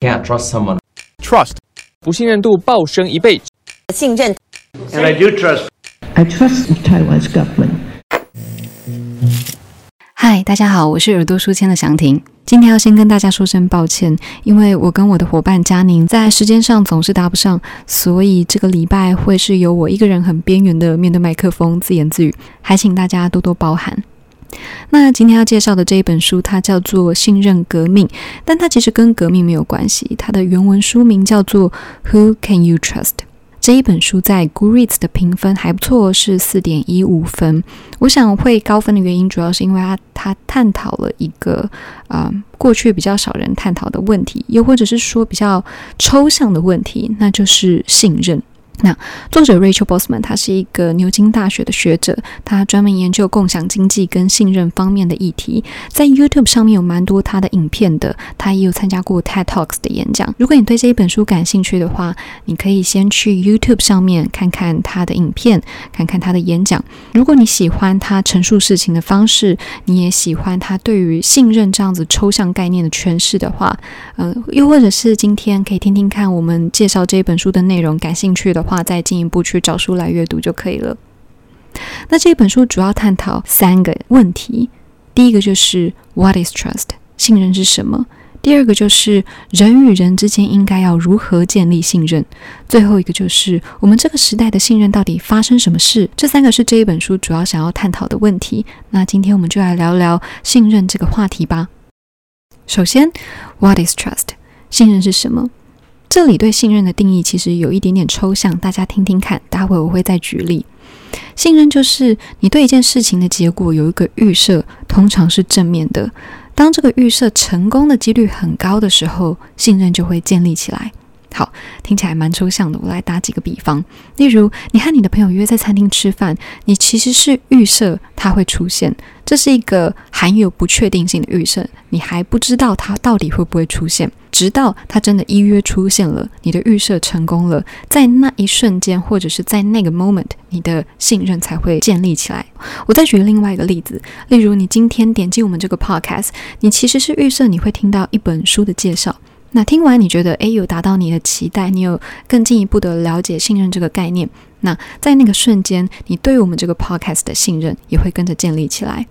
Can't trust someone. trust 不信任度暴升一倍。信任 And I do trust. I trust Taiwan's government. 嗨，大家好，我是耳朵书签的祥婷。今天要先跟大家说声抱歉，因为我跟我的伙伴佳宁在时间上总是搭不上，所以这个礼拜会是由我一个人很边缘的面对麦克风自言自语，还请大家多多包涵。那今天要介绍的这一本书，它叫做《信任革命》，但它其实跟革命没有关系。它的原文书名叫做《Who Can You Trust》。这一本书在 Goodreads 的评分还不错，是四点一五分。我想会高分的原因，主要是因为它它探讨了一个啊、过去比较少人探讨的问题，又或者是说比较抽象的问题，那就是信任。那作者 Rachel Bosman，他是一个牛津大学的学者，他专门研究共享经济跟信任方面的议题，在 YouTube 上面有蛮多他的影片的，他也有参加过 TED Talks 的演讲。如果你对这一本书感兴趣的话，你可以先去 YouTube 上面看看他的影片，看看他的演讲。如果你喜欢他陈述事情的方式，你也喜欢他对于信任这样子抽象概念的诠释的话，呃，又或者是今天可以听听看我们介绍这一本书的内容，感兴趣的，话再进一步去找书来阅读就可以了。那这一本书主要探讨三个问题，第一个就是 What is trust？信任是什么？第二个就是人与人之间应该要如何建立信任，最后一个就是我们这个时代的信任到底发生什么事？这三个是这一本书主要想要探讨的问题。那今天我们就来聊聊信任这个话题吧。首先，What is trust？信任是什么？这里对信任的定义其实有一点点抽象，大家听听看。待会我会再举例。信任就是你对一件事情的结果有一个预设，通常是正面的。当这个预设成功的几率很高的时候，信任就会建立起来。好，听起来蛮抽象的。我来打几个比方，例如你和你的朋友约在餐厅吃饭，你其实是预设他会出现，这是一个含有不确定性的预设，你还不知道他到底会不会出现，直到他真的依约出现了，你的预设成功了，在那一瞬间或者是在那个 moment，你的信任才会建立起来。我再举另外一个例子，例如你今天点击我们这个 podcast，你其实是预设你会听到一本书的介绍。那听完你觉得诶有达到你的期待，你有更进一步的了解信任这个概念，那在那个瞬间，你对我们这个 podcast 的信任也会跟着建立起来。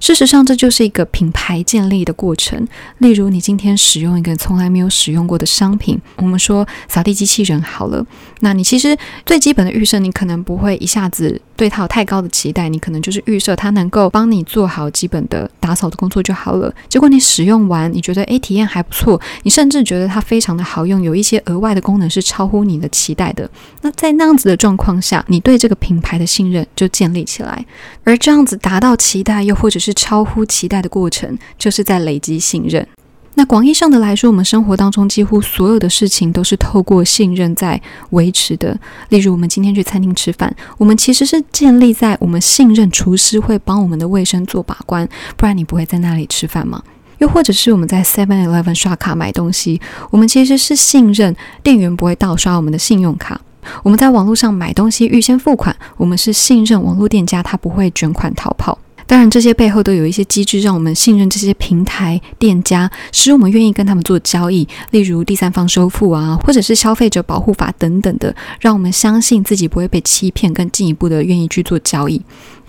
事实上，这就是一个品牌建立的过程。例如，你今天使用一个从来没有使用过的商品，我们说扫地机器人好了，那你其实最基本的预设，你可能不会一下子对它有太高的期待，你可能就是预设它能够帮你做好基本的打扫的工作就好了。结果你使用完，你觉得诶体验还不错，你甚至觉得它非常的好用，有一些额外的功能是超乎你的期待的。那在那样子的状况下，你对这个品牌的信任就建立起来，而这样子达到期待又或或者是超乎期待的过程，就是在累积信任。那广义上的来说，我们生活当中几乎所有的事情都是透过信任在维持的。例如，我们今天去餐厅吃饭，我们其实是建立在我们信任厨师会帮我们的卫生做把关，不然你不会在那里吃饭吗？又或者是我们在 Seven Eleven 刷卡买东西，我们其实是信任店员不会盗刷我们的信用卡。我们在网络上买东西预先付款，我们是信任网络店家他不会卷款逃跑。当然，这些背后都有一些机制，让我们信任这些平台店家，使我们愿意跟他们做交易，例如第三方收付啊，或者是消费者保护法等等的，让我们相信自己不会被欺骗，更进一步的愿意去做交易。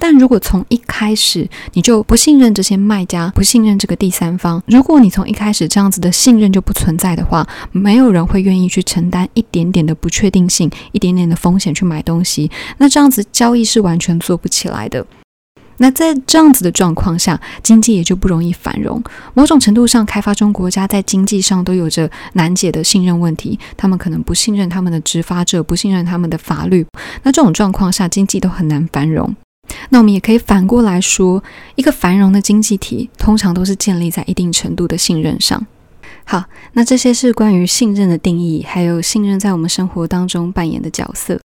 但如果从一开始你就不信任这些卖家，不信任这个第三方，如果你从一开始这样子的信任就不存在的话，没有人会愿意去承担一点点的不确定性、一点点的风险去买东西，那这样子交易是完全做不起来的。那在这样子的状况下，经济也就不容易繁荣。某种程度上，开发中国家在经济上都有着难解的信任问题，他们可能不信任他们的执法者，不信任他们的法律。那这种状况下，经济都很难繁荣。那我们也可以反过来说，一个繁荣的经济体，通常都是建立在一定程度的信任上。好，那这些是关于信任的定义，还有信任在我们生活当中扮演的角色。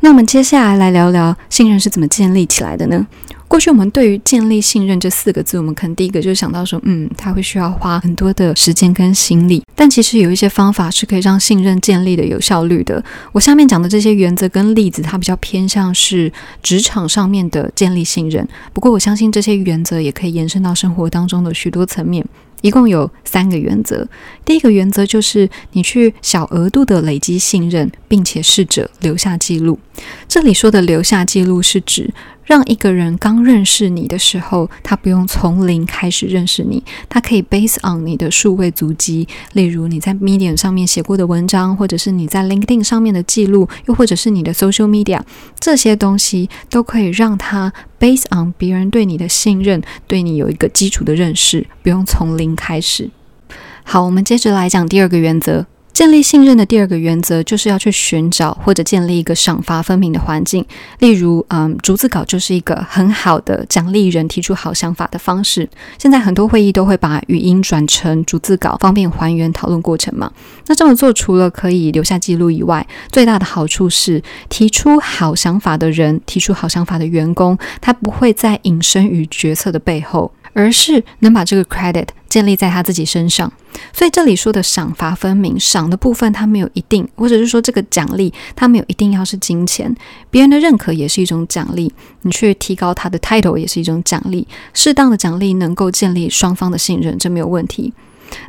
那我们接下来来聊聊信任是怎么建立起来的呢？过去我们对于建立信任这四个字，我们可能第一个就想到说，嗯，它会需要花很多的时间跟心力。但其实有一些方法是可以让信任建立的有效率的。我下面讲的这些原则跟例子，它比较偏向是职场上面的建立信任。不过我相信这些原则也可以延伸到生活当中的许多层面。一共有三个原则。第一个原则就是你去小额度的累积信任，并且试着留下记录。这里说的留下记录是指。让一个人刚认识你的时候，他不用从零开始认识你，他可以 base on 你的数位足迹，例如你在 Medium 上面写过的文章，或者是你在 LinkedIn 上面的记录，又或者是你的 social media，这些东西都可以让他 base on 别人对你的信任，对你有一个基础的认识，不用从零开始。好，我们接着来讲第二个原则。建立信任的第二个原则，就是要去寻找或者建立一个赏罚分明的环境。例如，嗯，逐字稿就是一个很好的奖励人提出好想法的方式。现在很多会议都会把语音转成逐字稿，方便还原讨论过程嘛。那这么做除了可以留下记录以外，最大的好处是提出好想法的人、提出好想法的员工，他不会再隐身于决策的背后。而是能把这个 credit 建立在他自己身上，所以这里说的赏罚分明，赏的部分他没有一定，或者是说这个奖励他没有一定要是金钱，别人的认可也是一种奖励，你去提高他的 title 也是一种奖励，适当的奖励能够建立双方的信任，这没有问题。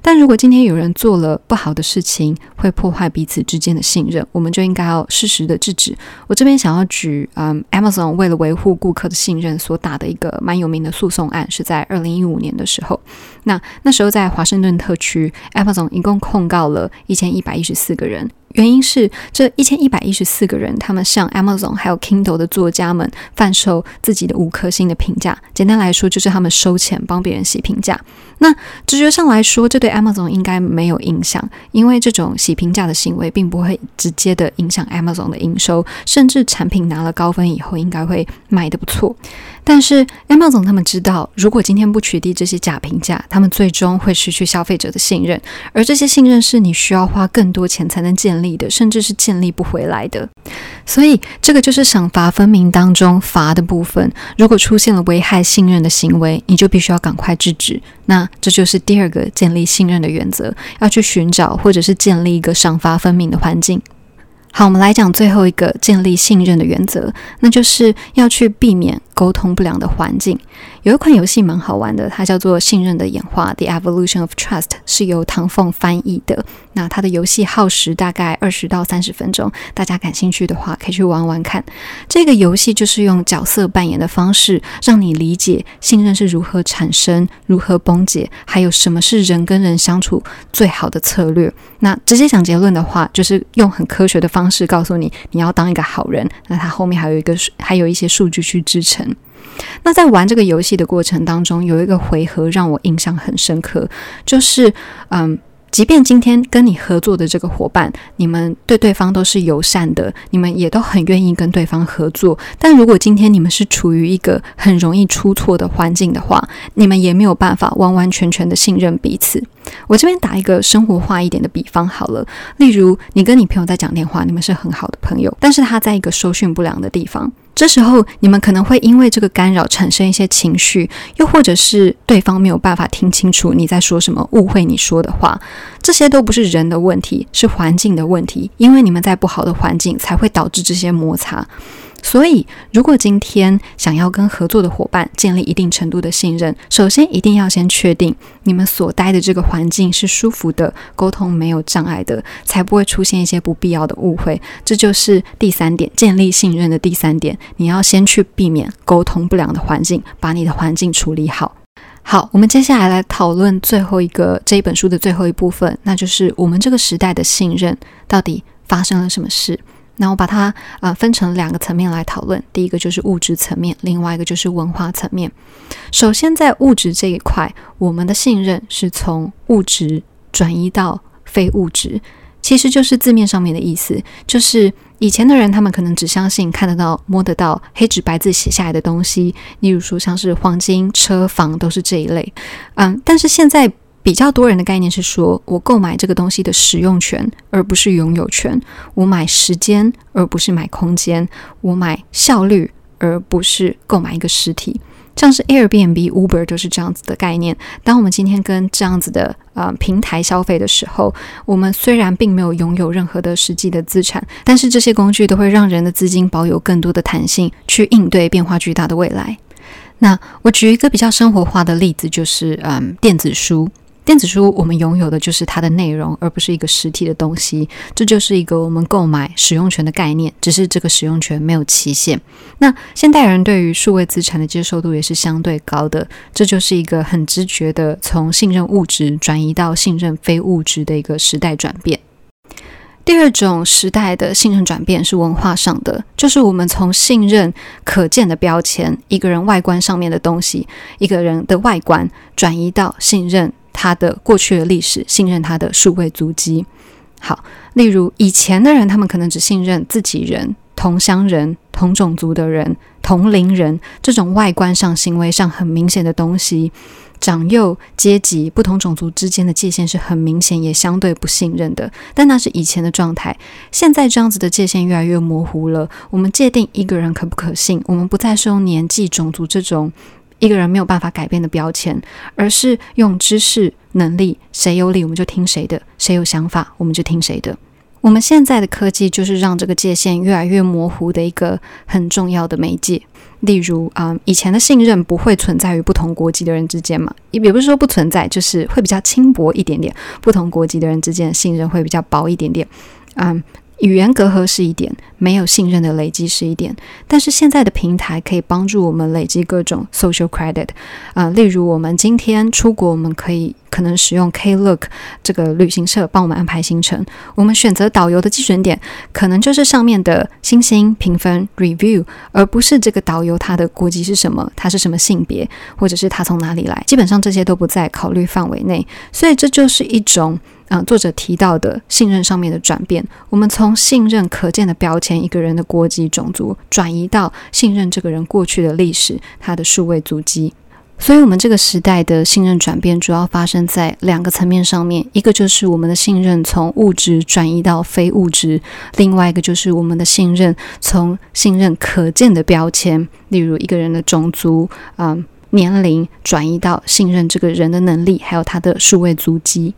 但如果今天有人做了不好的事情，会破坏彼此之间的信任，我们就应该要适时的制止。我这边想要举，嗯，Amazon 为了维护顾客的信任所打的一个蛮有名的诉讼案，是在二零一五年的时候。那那时候在华盛顿特区，Amazon 一共控告了一千一百一十四个人。原因是这一千一百一十四个人，他们向 Amazon 还有 Kindle 的作家们贩售自己的五颗星的评价。简单来说，就是他们收钱帮别人洗评价。那直觉上来说，这对 Amazon 应该没有影响，因为这种洗评价的行为并不会直接的影响 Amazon 的营收，甚至产品拿了高分以后，应该会卖得不错。但是 Amazon 他们知道，如果今天不取缔这些假评价，他们最终会失去消费者的信任，而这些信任是你需要花更多钱才能建立的，甚至是建立不回来的。所以，这个就是赏罚分明当中罚的部分。如果出现了危害信任的行为，你就必须要赶快制止。那这就是第二个建立信任的原则，要去寻找或者是建立一个赏罚分明的环境。好，我们来讲最后一个建立信任的原则，那就是要去避免沟通不良的环境。有一款游戏蛮好玩的，它叫做《信任的演化》（The Evolution of Trust），是由唐凤翻译的。那它的游戏耗时大概二十到三十分钟，大家感兴趣的话可以去玩玩看。这个游戏就是用角色扮演的方式，让你理解信任是如何产生、如何崩解，还有什么是人跟人相处最好的策略。那直接讲结论的话，就是用很科学的方式告诉你，你要当一个好人。那它后面还有一个，还有一些数据去支撑。那在玩这个游戏的过程当中，有一个回合让我印象很深刻，就是嗯。即便今天跟你合作的这个伙伴，你们对对方都是友善的，你们也都很愿意跟对方合作。但如果今天你们是处于一个很容易出错的环境的话，你们也没有办法完完全全的信任彼此。我这边打一个生活化一点的比方好了，例如你跟你朋友在讲电话，你们是很好的朋友，但是他在一个收讯不良的地方。这时候，你们可能会因为这个干扰产生一些情绪，又或者是对方没有办法听清楚你在说什么，误会你说的话，这些都不是人的问题，是环境的问题。因为你们在不好的环境，才会导致这些摩擦。所以，如果今天想要跟合作的伙伴建立一定程度的信任，首先一定要先确定你们所待的这个环境是舒服的，沟通没有障碍的，才不会出现一些不必要的误会。这就是第三点，建立信任的第三点。你要先去避免沟通不良的环境，把你的环境处理好。好，我们接下来来讨论最后一个这一本书的最后一部分，那就是我们这个时代的信任到底发生了什么事。那我把它啊分成两个层面来讨论，第一个就是物质层面，另外一个就是文化层面。首先在物质这一块，我们的信任是从物质转移到非物质，其实就是字面上面的意思，就是以前的人他们可能只相信看得到、摸得到、黑纸白字写下来的东西，例如说像是黄金、车房都是这一类。嗯，但是现在。比较多人的概念是说，我购买这个东西的使用权，而不是拥有权；我买时间，而不是买空间；我买效率，而不是购买一个实体。像是 Airbnb、Uber 都是这样子的概念。当我们今天跟这样子的呃平台消费的时候，我们虽然并没有拥有任何的实际的资产，但是这些工具都会让人的资金保有更多的弹性，去应对变化巨大的未来。那我举一个比较生活化的例子，就是嗯电子书。电子书我们拥有的就是它的内容，而不是一个实体的东西。这就是一个我们购买使用权的概念，只是这个使用权没有期限。那现代人对于数位资产的接受度也是相对高的，这就是一个很直觉的从信任物质转移到信任非物质的一个时代转变。第二种时代的信任转变是文化上的，就是我们从信任可见的标签，一个人外观上面的东西，一个人的外观，转移到信任。他的过去的历史，信任他的数位足迹。好，例如以前的人，他们可能只信任自己人、同乡人、同种族的人、同龄人这种外观上、行为上很明显的东西。长幼阶级、不同种族之间的界限是很明显，也相对不信任的。但那是以前的状态，现在这样子的界限越来越模糊了。我们界定一个人可不可信，我们不再是用年纪、种族这种。一个人没有办法改变的标签，而是用知识、能力，谁有理我们就听谁的，谁有想法我们就听谁的。我们现在的科技就是让这个界限越来越模糊的一个很重要的媒介。例如啊，以前的信任不会存在于不同国籍的人之间嘛，也不是说不存在，就是会比较轻薄一点点。不同国籍的人之间的信任会比较薄一点点，嗯。语言隔阂是一点，没有信任的累积是一点，但是现在的平台可以帮助我们累积各种 social credit，啊，例如我们今天出国，我们可以可能使用 Klook 这个旅行社帮我们安排行程，我们选择导游的基准点可能就是上面的星星评分 review，而不是这个导游他的国籍是什么，他是什么性别，或者是他从哪里来，基本上这些都不在考虑范围内，所以这就是一种。嗯，作者提到的信任上面的转变，我们从信任可见的标签，一个人的国籍、种族，转移到信任这个人过去的历史，他的数位足迹。所以，我们这个时代的信任转变主要发生在两个层面上面：一个就是我们的信任从物质转移到非物质；另外一个就是我们的信任从信任可见的标签，例如一个人的种族、嗯年龄，转移到信任这个人的能力，还有他的数位足迹。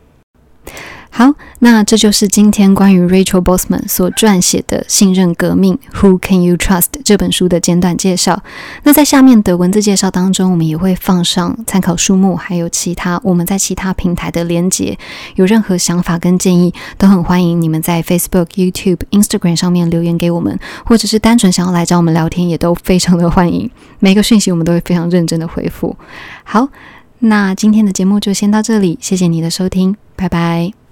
好，那这就是今天关于 Rachel Bossman 所撰写的《信任革命》（Who Can You Trust） 这本书的简短介绍。那在下面的文字介绍当中，我们也会放上参考书目，还有其他我们在其他平台的连结。有任何想法跟建议，都很欢迎你们在 Facebook、YouTube、Instagram 上面留言给我们，或者是单纯想要来找我们聊天，也都非常的欢迎。每个讯息我们都会非常认真的回复。好，那今天的节目就先到这里，谢谢你的收听。拜拜。